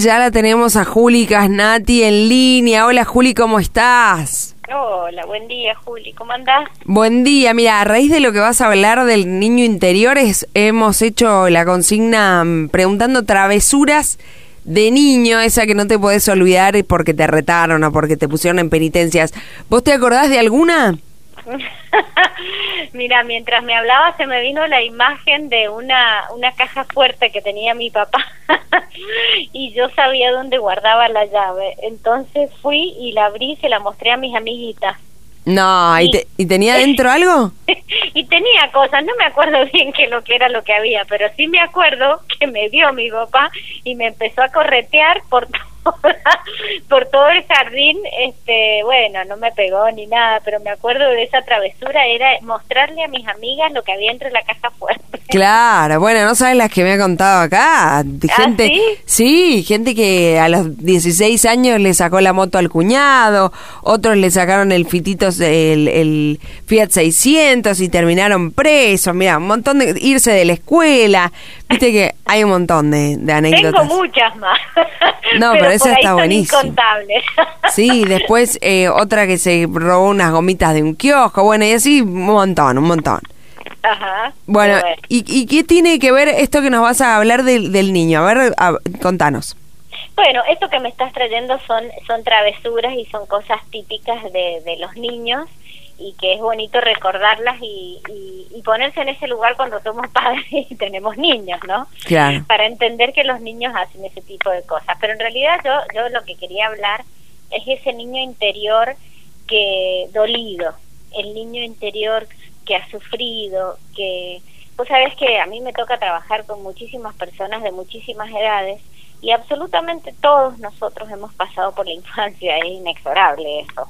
Ya la tenemos a Juli Casnati en línea. Hola Juli, ¿cómo estás? Hola, buen día Juli, ¿cómo andás? Buen día, mira, a raíz de lo que vas a hablar del niño interior, es- hemos hecho la consigna mm, preguntando travesuras de niño, esa que no te podés olvidar porque te retaron o porque te pusieron en penitencias. ¿Vos te acordás de alguna? Mira, mientras me hablaba se me vino la imagen de una, una caja fuerte que tenía mi papá y yo sabía dónde guardaba la llave. Entonces fui y la abrí y se la mostré a mis amiguitas. No, ¿y, te- ¿y tenía dentro algo? y tenía cosas, no me acuerdo bien qué lo que era lo que había, pero sí me acuerdo que me vio mi papá y me empezó a corretear por toda- por todo el jardín, este, bueno, no me pegó ni nada, pero me acuerdo de esa travesura, era mostrarle a mis amigas lo que había entre la caja fuerte. Claro, bueno, no sabes las que me ha contado acá. ¿Ah, Gente, sí? gente que a los 16 años le sacó la moto al cuñado, otros le sacaron el fitito, el, el Fiat 600 y terminaron presos. Mira, un montón de irse de la escuela. Viste que hay un montón de, de Tengo anécdotas. muchas más. No, pero esa está buenísima. Sí, después eh, otra que se robó unas gomitas de un kiosco, bueno, y así un montón, un montón. Ajá. Bueno, ¿y, y qué tiene que ver esto que nos vas a hablar del, del niño? A ver, a- contanos. Bueno, esto que me estás trayendo son, son travesuras y son cosas típicas de, de los niños y que es bonito recordarlas y, y, y ponerse en ese lugar cuando somos padres y tenemos niños, ¿no? Claro. Para entender que los niños hacen ese tipo de cosas. Pero en realidad yo, yo lo que quería hablar es ese niño interior que dolido, el niño interior que ha sufrido, que vos sabés que a mí me toca trabajar con muchísimas personas de muchísimas edades y absolutamente todos nosotros hemos pasado por la infancia, es inexorable eso.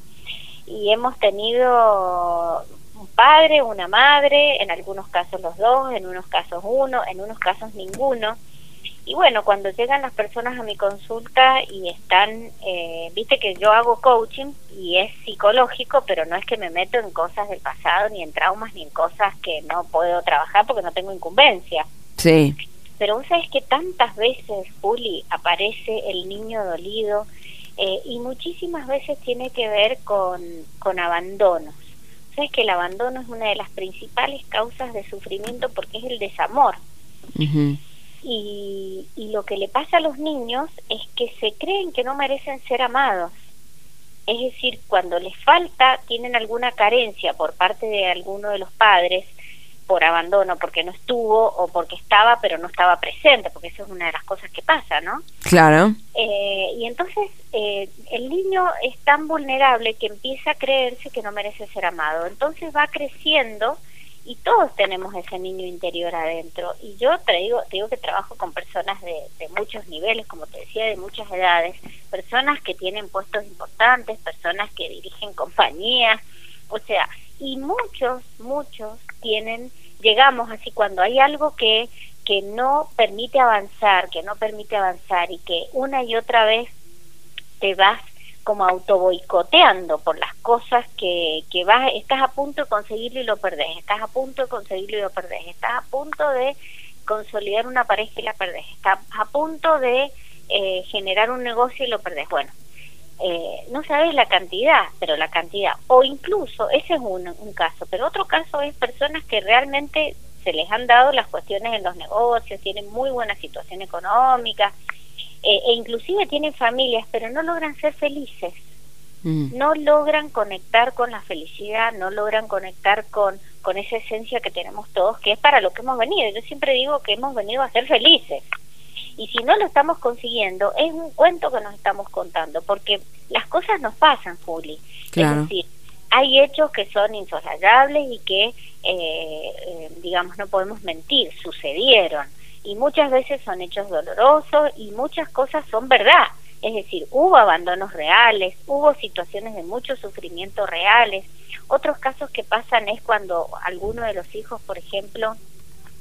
Y hemos tenido un padre, una madre, en algunos casos los dos, en unos casos uno, en unos casos ninguno. Y bueno, cuando llegan las personas a mi consulta y están, eh, viste que yo hago coaching y es psicológico, pero no es que me meto en cosas del pasado, ni en traumas, ni en cosas que no puedo trabajar porque no tengo incumbencia. Sí, Pero vos sabés que tantas veces, Juli, aparece el niño dolido eh, y muchísimas veces tiene que ver con, con abandonos. Sabes que el abandono es una de las principales causas de sufrimiento porque es el desamor. Y, y lo que le pasa a los niños es que se creen que no merecen ser amados. Es decir, cuando les falta, tienen alguna carencia por parte de alguno de los padres, por abandono, porque no estuvo o porque estaba pero no estaba presente, porque eso es una de las cosas que pasa, ¿no? claro. Eh, y entonces eh, el niño es tan vulnerable que empieza a creerse que no merece ser amado. Entonces va creciendo y todos tenemos ese niño interior adentro. Y yo te digo, te digo que trabajo con personas de, de muchos niveles, como te decía, de muchas edades, personas que tienen puestos importantes, personas que dirigen compañías, o sea, y muchos, muchos tienen, llegamos así cuando hay algo que que no permite avanzar, que no permite avanzar y que una y otra vez te vas como auto boicoteando por las cosas que, que vas, estás a punto de conseguirlo y lo perdés, estás a punto de conseguirlo y lo perdés, estás a punto de consolidar una pareja y la perdés, estás a punto de eh, generar un negocio y lo perdés. Bueno, eh, no sabes la cantidad, pero la cantidad, o incluso, ese es un, un caso, pero otro caso es personas que realmente se les han dado las cuestiones en los negocios, tienen muy buena situación económica, eh, e inclusive tienen familias, pero no logran ser felices, mm, no logran conectar con la felicidad, no logran conectar con, con esa esencia que tenemos todos, que es para lo que hemos venido. Yo siempre digo que hemos venido a ser felices. Y si no lo estamos consiguiendo, es un cuento que nos estamos contando, porque las cosas nos pasan, Juli. Claro. Es decir, hay hechos que son insoslayables y que, eh, eh, digamos, no podemos mentir, sucedieron. Y muchas veces son hechos dolorosos y muchas cosas son verdad. Es decir, hubo abandonos reales, hubo situaciones de mucho sufrimiento reales. Otros casos que pasan es cuando alguno de los hijos, por ejemplo,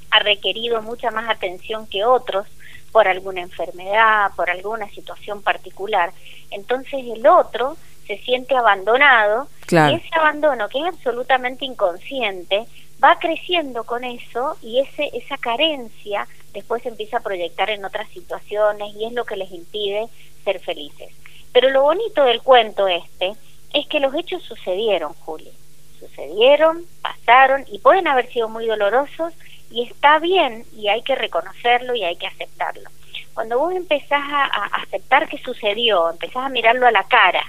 ha requerido mucha más atención que otros por alguna enfermedad, por alguna situación particular. Entonces el otro se siente abandonado Claro. y ese abandono que es absolutamente inconsciente va creciendo con eso y ese esa carencia después se empieza a proyectar en otras situaciones y es lo que les impide ser felices. Pero lo bonito del cuento este es que los hechos sucedieron, Juli. Sucedieron, pasaron y pueden haber sido muy dolorosos y está bien y hay que reconocerlo y hay que aceptarlo. Cuando vos empezás a, aceptar que sucedió, empezás a mirarlo a la cara,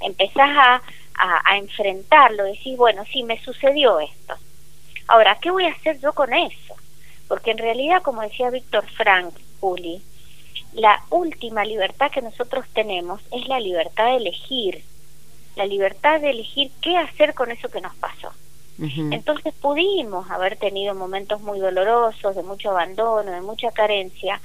empezás a, a, enfrentarlo, decís, bueno, sí, me sucedió esto. Ahora, ¿qué voy a hacer yo con eso? Porque en realidad, como decía Víctor Frank, Juli, la última libertad que nosotros tenemos es la libertad de elegir, la libertad de elegir qué hacer con eso que nos pasó. Entonces pudimos haber tenido momentos muy dolorosos, de mucho abandono, de mucha carencia,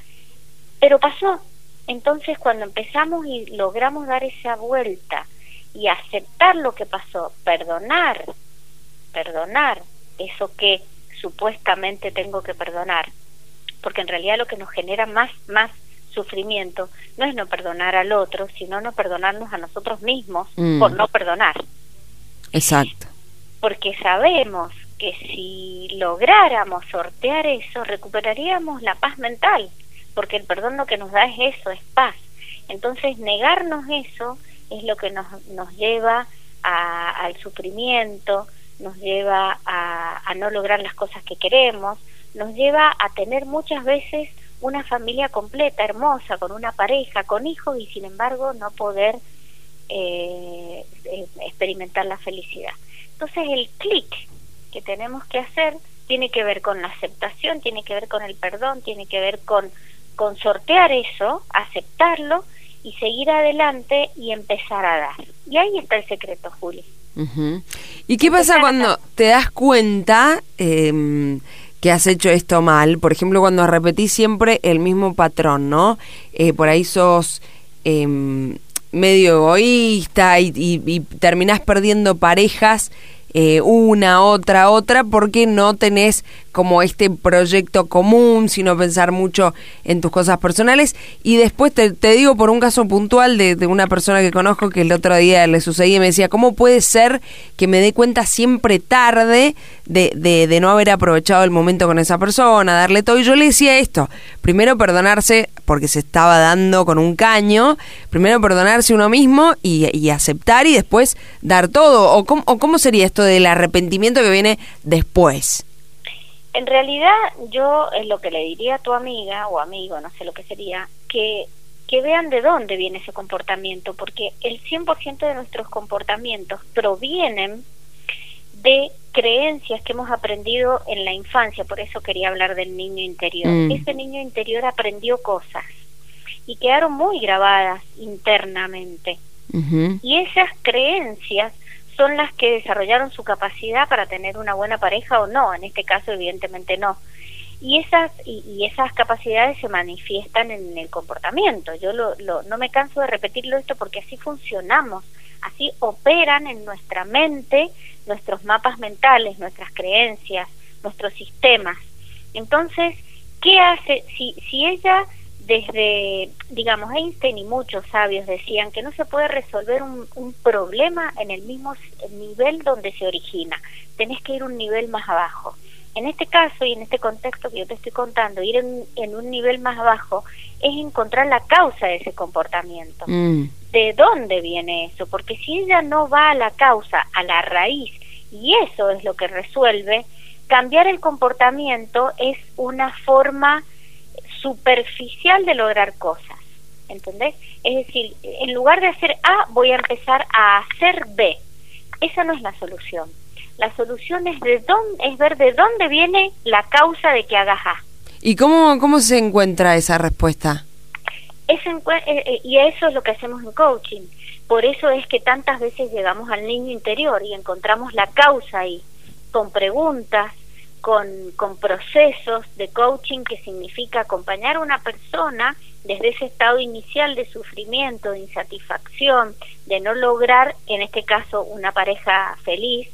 pero pasó. Entonces cuando empezamos y logramos dar esa vuelta y aceptar lo que pasó, perdonar, perdonar eso que supuestamente tengo que perdonar, porque en realidad lo que nos genera más, más sufrimiento no es no perdonar al otro, sino no perdonarnos a nosotros mismos mm. por no perdonar. Exacto. Porque sabemos que si lográramos sortear eso, recuperaríamos la paz mental, porque el perdón lo que nos da es eso, es paz. Entonces, negarnos eso es lo que nos, nos lleva al sufrimiento, nos lleva a, a no lograr las cosas que queremos, nos lleva a tener muchas veces una familia completa, hermosa, con una pareja, con hijos y sin embargo no poder eh, eh, experimentar la felicidad. Entonces el clic que tenemos que hacer tiene que ver con la aceptación, tiene que ver con el perdón, tiene que ver con, con sortear eso, aceptarlo y seguir adelante y empezar a dar. Y ahí está el secreto, Juli. ¿Y qué pasa cuando te das cuenta eh, que has hecho esto mal. Por ejemplo, cuando repetís siempre el mismo patrón, ¿no? Eh, por ahí sos em, medio egoísta y, y, terminás perdiendo parejas eh, una, otra, otra, porque no tenés como este proyecto común, sino pensar mucho en tus cosas personales. Y después te, digo por un caso puntual de, una persona que conozco que el otro día le sucedía y me decía, ¿cómo puede ser que me dé cuenta siempre tarde de, de, de no haber aprovechado el momento con esa persona, darle todo? Y yo le decía esto, primero perdonarse porque se estaba dando con un caño, primero perdonarse uno mismo y, aceptar y después dar todo. ¿O cómo, ¿O cómo sería esto del arrepentimiento que viene después? En realidad yo es lo que le diría a tu amiga o amigo, no sé lo que sería, que, que vean de dónde viene ese comportamiento, porque el 100% de nuestros comportamientos provienen de creencias que hemos aprendido en la infancia, por eso quería hablar del niño interior. Mm. Ese niño interior aprendió cosas y quedaron muy grabadas internamente. Y esas creencias son las que desarrollaron su capacidad para tener una buena pareja o no, en este caso evidentemente no. Y esas, y, esas capacidades se manifiestan en el comportamiento. Yo lo, no me canso de repetirlo esto porque así funcionamos, así operan en nuestra mente nuestros mapas mentales, nuestras creencias, nuestros sistemas. Entonces, ¿qué hace? Si, si ella desde, digamos, Einstein y muchos sabios decían que no se puede resolver un, un, problema en el mismo nivel donde se origina, tenés que ir un nivel más abajo. En este caso y en este contexto que yo te estoy contando, ir en, en un nivel más abajo es encontrar la causa de ese comportamiento. Mm. ¿De dónde viene eso? Porque si ella no va a la causa, a la raíz, y eso es lo que resuelve, cambiar el comportamiento es una forma superficial de lograr cosas, ¿entendés? Es decir, en lugar de hacer A, voy a empezar a hacer B. Esa no es la solución. La solución es, de dónde, es ver de dónde viene la causa de que hagas A. ¿Y cómo, cómo se encuentra esa respuesta? Eh, eh, y eso es lo que hacemos en coaching. Por eso es que tantas veces llegamos al niño interior y encontramos la causa ahí, con preguntas, con, con procesos de coaching que significa acompañar a una persona desde ese estado inicial de sufrimiento, de insatisfacción, de no lograr, en este caso, una pareja feliz,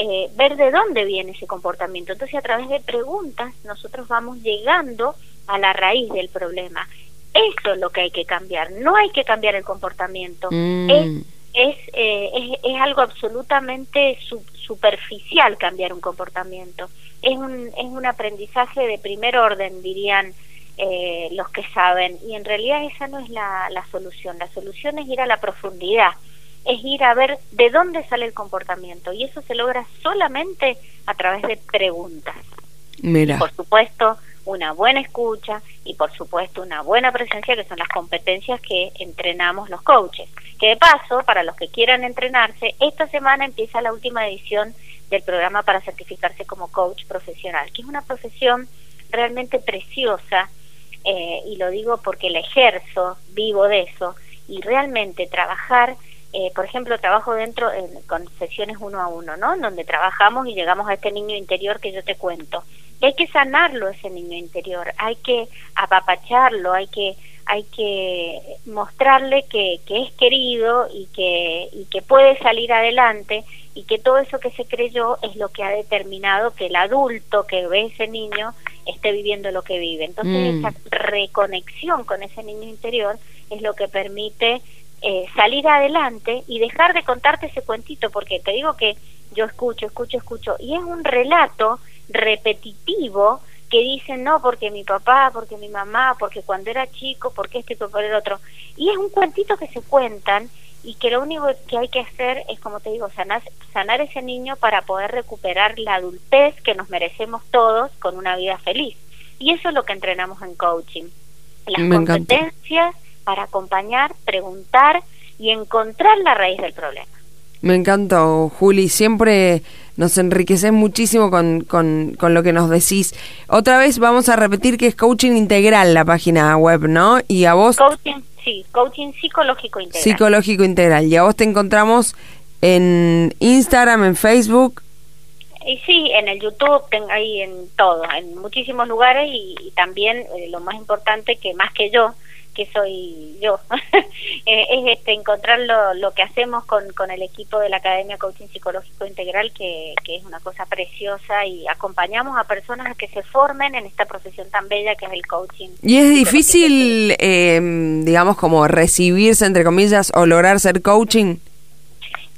eh, ver de dónde viene ese comportamiento. Entonces, a través de preguntas, nosotros vamos llegando a la raíz del problema. Eso es lo que hay que cambiar. No hay que cambiar el comportamiento. Mm. Es es, eh, es, es, algo absolutamente superficial cambiar un comportamiento. Es un, es un aprendizaje de primer orden, dirían eh, los que saben, y en realidad esa no es la, la solución. La solución es ir a la profundidad, es ir a ver de dónde sale el comportamiento, y eso se logra solamente a través de preguntas. Mira. por supuesto, una buena escucha y por supuesto una buena presencia, que son las competencias que entrenamos los coaches. Que de paso, para los que quieran entrenarse, esta semana empieza la última edición del programa para certificarse como coach profesional, que es una profesión realmente preciosa, eh, y lo digo porque la ejerzo, vivo de eso, y realmente trabajar eh, por ejemplo, trabajo dentro con sesiones uno a uno, ¿no? Donde trabajamos y llegamos a este niño interior que yo te cuento hay que sanarlo ese niño interior, hay que apapacharlo, hay que hay que mostrarle que, que es querido y que, y que puede salir adelante y que todo eso que se creyó es lo que ha determinado que el adulto que ve ese niño esté viviendo lo que vive. Entonces mm. esa reconexión con ese niño interior es lo que permite eh, salir adelante y dejar de contarte ese cuentito, porque te digo que yo escucho, escucho, escucho, y es un relato repetitivo que dicen no porque mi papá, porque mi mamá, porque cuando era chico, porque este y por el otro. Y es un cuentito que se cuentan y que lo único que hay que hacer es, como te digo, sanar, sanar ese niño para poder recuperar la adultez que nos merecemos todos con una vida feliz. Y eso es lo que entrenamos en coaching. Las competencias para acompañar, preguntar y encontrar la raíz del problema. Me encantó, Juli. Siempre nos enriqueces muchísimo con, con, con, lo que nos decís. Otra vez vamos a repetir que es coaching integral la página web, ¿no? Y a vos... Coaching, sí, coaching psicológico integral. Psicológico integral. Y a vos te encontramos en Instagram, en Facebook. Y sí, en el YouTube, ahí en todo, en muchísimos lugares y, también eh, lo más importante que más que yo, que soy yo, eh, es este, encontrar lo, lo, que hacemos con, con el equipo de la Academia Coaching Psicológico Integral, que, que es una cosa preciosa, y acompañamos a personas a que se formen en esta profesión tan bella que es el coaching. ¿Y es difícil, eh, digamos, como recibirse, entre comillas, o lograr ser coaching?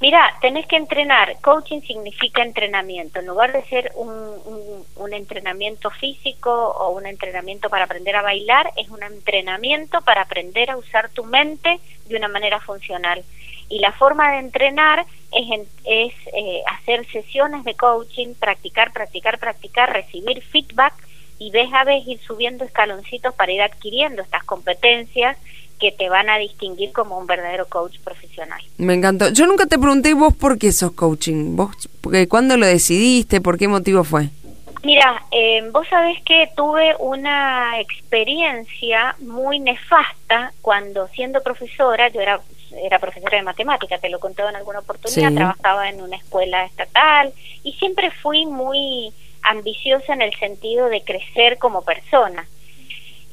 Mira, tenés que entrenar. Coaching significa entrenamiento. En lugar de ser un, un, entrenamiento físico o un entrenamiento para aprender a bailar, es un entrenamiento para aprender a usar tu mente de una manera funcional. Y la forma de entrenar es, es eh, hacer sesiones de coaching, practicar, practicar, practicar, recibir feedback y vez a vez ir subiendo escaloncitos para ir adquiriendo estas competencias que te van a distinguir como un verdadero coach profesional. Me encantó. Yo nunca te pregunté vos por qué sos coaching, vos, porque ¿cuándo lo decidiste? ¿Por qué motivo fue? Mira, eh, vos sabés que tuve una experiencia muy nefasta cuando siendo profesora, yo era era profesora de matemática, te lo conté en alguna oportunidad, trabajaba en una escuela estatal y siempre fui muy ambiciosa en el sentido de crecer como persona.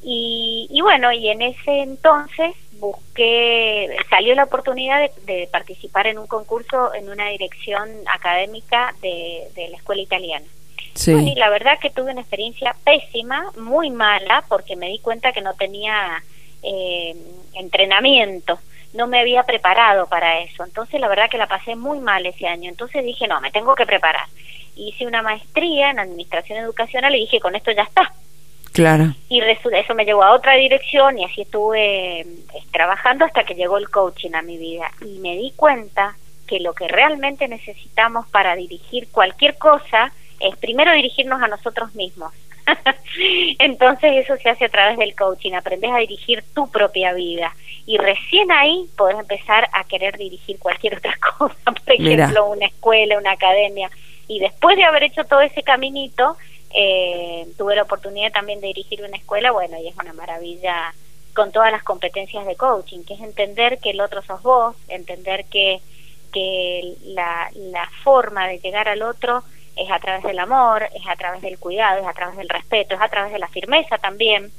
Y, bueno, y en ese entonces busqué, salió la oportunidad de, participar en un concurso en una dirección académica de, la escuela italiana. Sí. y la verdad que tuve una experiencia pésima, muy mala, porque me di cuenta que no tenía eh, entrenamiento, no me había preparado para eso. Entonces la verdad que la pasé muy mal ese año. Entonces dije, no, me tengo que preparar. Hice una maestría en administración educacional y dije, con esto ya está Claro. Y eso me llevó a otra dirección y así estuve eh, trabajando hasta que llegó el coaching a mi vida. Y me di cuenta que lo que realmente necesitamos para dirigir cualquier cosa es primero dirigirnos a nosotros mismos. Entonces eso se hace a través del coaching, aprendes a dirigir tu propia vida y recién ahí podés empezar a querer dirigir cualquier otra cosa, por ejemplo una escuela, una academia. Y después de haber hecho todo ese caminito, eh, tuve la oportunidad también de dirigir una escuela, bueno, y es una maravilla con todas las competencias de coaching, que es entender que el otro sos vos, entender que, que la, la forma de llegar al otro es a través del amor, es a través del cuidado, es a través del respeto, es a través de la firmeza también,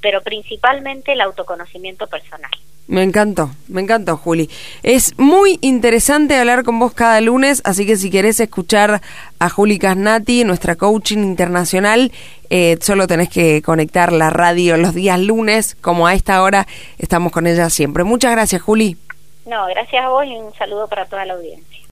pero principalmente el autoconocimiento personal. Me encantó, me encantó, Juli. Es muy interesante hablar con vos cada lunes, así que si querés escuchar a Juli Casnati, nuestra coaching internacional, eh, solo tenés que conectar la radio los días lunes, como a esta hora estamos con ella siempre. Muchas gracias, Juli. No, gracias a vos y un saludo para toda la audiencia.